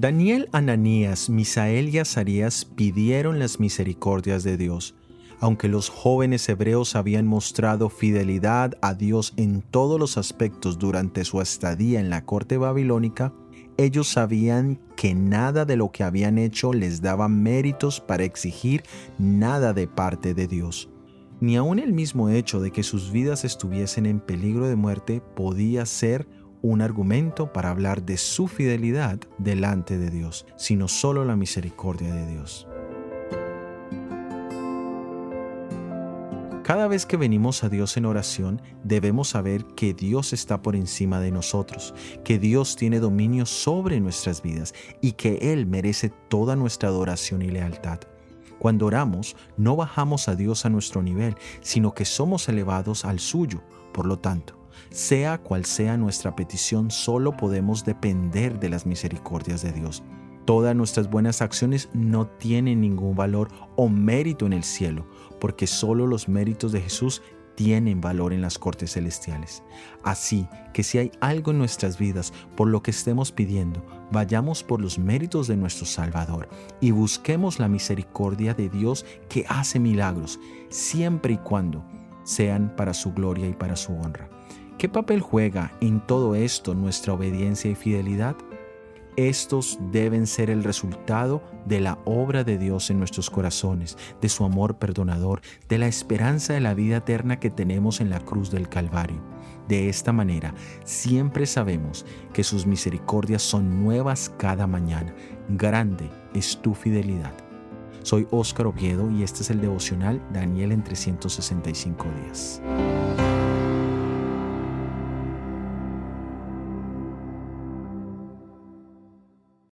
Daniel, Ananías, Misael y Azarías pidieron las misericordias de Dios. Aunque los jóvenes hebreos habían mostrado fidelidad a Dios en todos los aspectos durante su estadía en la corte babilónica, ellos sabían que nada de lo que habían hecho les daba méritos para exigir nada de parte de Dios. Ni aun el mismo hecho de que sus vidas estuviesen en peligro de muerte podía ser un argumento para hablar de su fidelidad delante de Dios, sino solo la misericordia de Dios. Cada vez que venimos a Dios en oración, debemos saber que Dios está por encima de nosotros, que Dios tiene dominio sobre nuestras vidas y que Él merece toda nuestra adoración y lealtad. Cuando oramos, no bajamos a Dios a nuestro nivel, sino que somos elevados al suyo. Por lo tanto, sea cual sea nuestra petición, solo podemos depender de las misericordias de Dios. Todas nuestras buenas acciones no tienen ningún valor o mérito en el cielo, porque solo los méritos de Jesús tienen valor en las cortes celestiales. Así que si hay algo en nuestras vidas por lo que estemos pidiendo, vayamos por los méritos de nuestro Salvador y busquemos la misericordia de Dios que hace milagros, siempre y cuando sean para su gloria y para su honra. ¿Qué papel juega en todo esto nuestra obediencia y fidelidad? Estos deben ser el resultado de la obra de Dios en nuestros corazones, de su amor perdonador, de la esperanza de la vida eterna que tenemos en la cruz del Calvario. De esta manera, siempre sabemos que sus misericordias son nuevas cada mañana. Grande es tu fidelidad. Soy Óscar Oviedo y este es el devocional Daniel en 365 días.